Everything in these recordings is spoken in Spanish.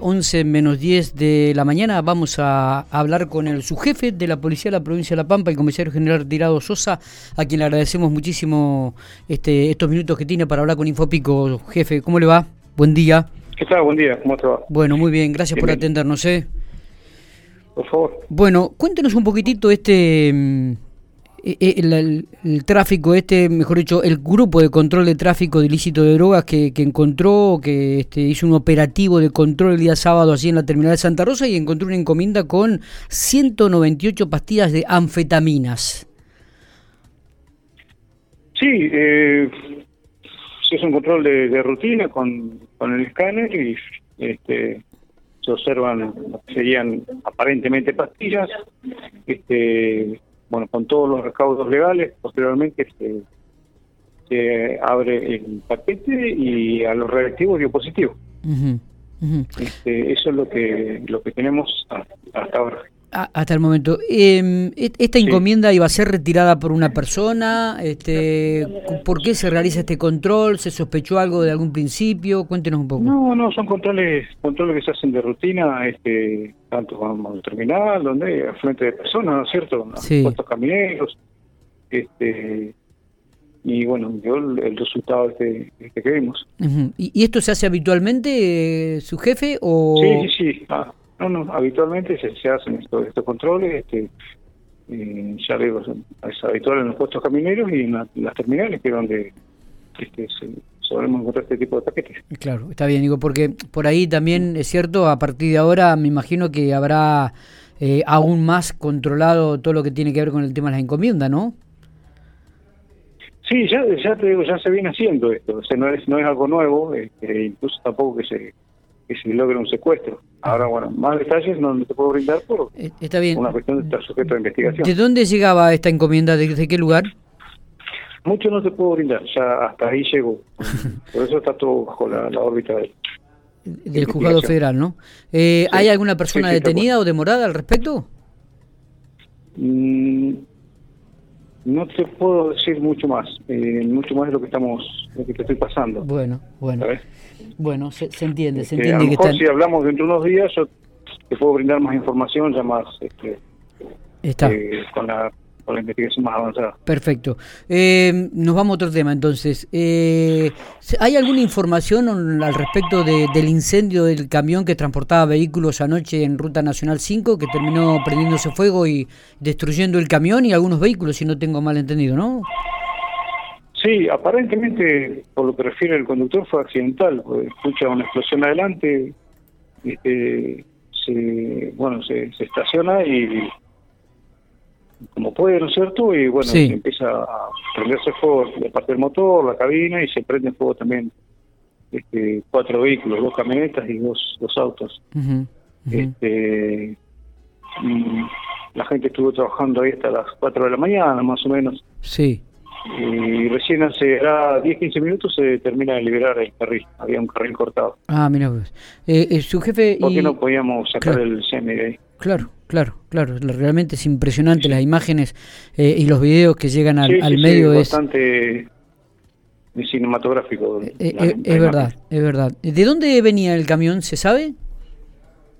11 menos 10 de la mañana vamos a hablar con el subjefe de la Policía de la Provincia de La Pampa, el comisario general Tirado Sosa, a quien le agradecemos muchísimo este, estos minutos que tiene para hablar con Infopico. Jefe, ¿cómo le va? Buen día. ¿Qué tal? Buen día, ¿cómo te va? Bueno, muy bien, gracias por atendernos. ¿eh? Por favor. Bueno, cuéntenos un poquitito este mm, eh, eh, el, tráfico este, mejor dicho, el grupo de control de tráfico de ilícito de drogas que, encontró, que este, hizo un operativo de control el día sábado allí en la terminal de Santa Rosa y encontró una encomienda con 198 pastillas de anfetaminas. Sí, eh, es un control de, rutina con, con, el escáner y este, se observan, serían aparentemente pastillas, este bueno, con todos los recaudos legales, posteriormente se, abre el paquete y a los reactivos dio positivo. Este, eso es lo que lo que tenemos hasta ahora hasta el momento. Eh, ¿Esta encomienda iba a ser retirada por una persona? Este, ¿Por qué se realiza este control? ¿Se sospechó algo de algún principio? Cuéntenos un poco. No, no, son controles controles que se hacen de rutina, este, tanto vamos al terminal, donde hay frente de personas, ¿no es cierto? Sí. Camineros. Este, y bueno, el, resultado este, este que vimos. ¿Y, esto se hace habitualmente, eh, su jefe? o Sí, sí, sí. Ah, no, no, habitualmente se, hacen estos, estos controles, este, eh, ya digo, es habitual en los puestos camineros y en, las terminales, que es donde este, se, solemos encontrar este tipo de paquetes. Claro, está bien, digo, porque por ahí también es cierto, a partir de ahora me imagino que habrá eh, aún más controlado todo lo que tiene que ver con el tema de las encomiendas, ¿no? Sí, ya, ya te digo, ya se viene haciendo esto, o sea, no es, no es algo nuevo, este, incluso tampoco que se que se logre un secuestro. Ahora, bueno, más detalles no, te puedo brindar por eh, Está bien. una cuestión de estar sujeto a investigación. ¿De dónde llegaba esta encomienda? ¿De, qué lugar? Mucho no te puedo brindar, ya hasta ahí llegó. Por eso está todo bajo la, órbita del juzgado federal, ¿no? Eh, ¿Hay alguna persona detenida o demorada al respecto? Mm, no te puedo decir mucho más, eh, mucho más de lo que estamos, lo que te estoy pasando. Bueno, bueno. Bueno, se, entiende, se este, entiende. que si hablamos dentro de unos días, yo te puedo brindar más información, ya más este, Está. Eh, con, la, la investigación más avanzada. Perfecto. Eh, nos vamos a otro tema entonces. Eh, ¿Hay alguna información al respecto del incendio del camión que transportaba vehículos anoche en Ruta Nacional 5 que terminó prendiéndose fuego y destruyendo el camión y algunos vehículos, si no tengo mal entendido, ¿no? Sí, aparentemente, por lo que refiere el conductor, fue accidental. Pues, escucha una explosión adelante, este, se, bueno, se, estaciona y como puede, ¿no es cierto? Y bueno, empieza a prenderse fuego de parte del motor, la cabina y se prende fuego también este, cuatro vehículos, dos camionetas y dos, dos autos. Este, la gente estuvo trabajando ahí hasta las cuatro de la mañana, más o menos. Sí y recién hace 10-15 minutos se termina de liberar el carril, había un carril cortado. Ah, mira pues. Eh, eh, su jefe... ¿Por qué no podíamos sacar el semi de ahí? Claro, claro, claro, realmente es impresionante las imágenes eh, y los videos que llegan al, medio. es bastante cinematográfico. es verdad, es verdad. ¿De dónde venía el camión, se sabe?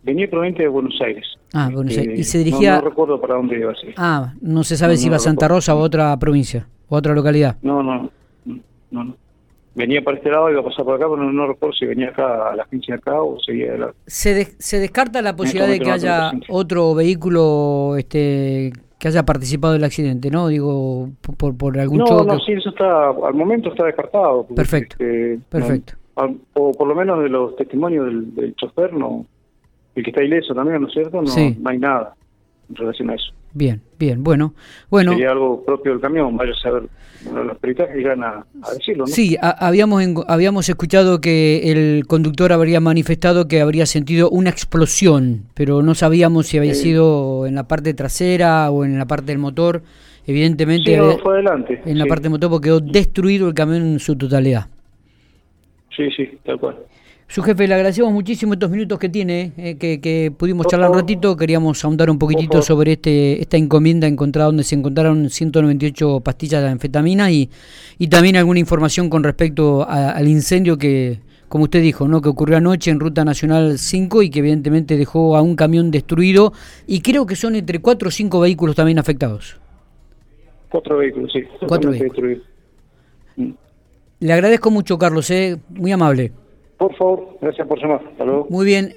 Venía proveniente de Buenos Aires. Ah, Buenos Aires. ¿Y se dirigía...? No, recuerdo para dónde iba. Ah, no se sabe si iba a Santa Rosa o a otra provincia otra localidad? No, no, no, no. Venía para este lado, iba a pasar por acá, pero no, recuerdo si venía acá a la agencia acá o seguía de la... ¿Se, ¿Se descarta la posibilidad de que haya otro vehículo este que haya participado del accidente, ¿no? Digo, por, por algún no, choque. No, sí, eso está, al momento está descartado. Perfecto, este, perfecto. o por lo menos de los testimonios del, del chofer, no, el que está ileso también, ¿no es cierto? No, no hay nada en relación a eso. Bien, bien, bueno. bueno Sería algo propio del camión, vaya a saber bueno, los peritajes llegan a, decirlo, ¿no? Sí, habíamos, habíamos escuchado que el conductor habría manifestado que habría sentido una explosión, pero no sabíamos si había sido en la parte trasera o en la parte del motor. Evidentemente, fue adelante. En la parte del motor porque quedó destruido el camión en su totalidad. Sí, sí, tal cual. Su jefe, le agradecemos muchísimo estos minutos que tiene, eh, que, pudimos charlar un ratito. Queríamos ahondar un poquitito sobre este esta encomienda encontrada donde se encontraron 198 pastillas de anfetamina y, y también alguna información con respecto al incendio que como usted dijo, ¿no? que ocurrió anoche en Ruta Nacional 5 y que evidentemente dejó a un camión destruido y creo que son entre cuatro o cinco vehículos también afectados. Cuatro vehículos, sí. Cuatro vehículos. Mm. Le agradezco mucho, Carlos, ¿eh? muy amable. Por favor, gracias por llamar. Hasta luego. Muy bien.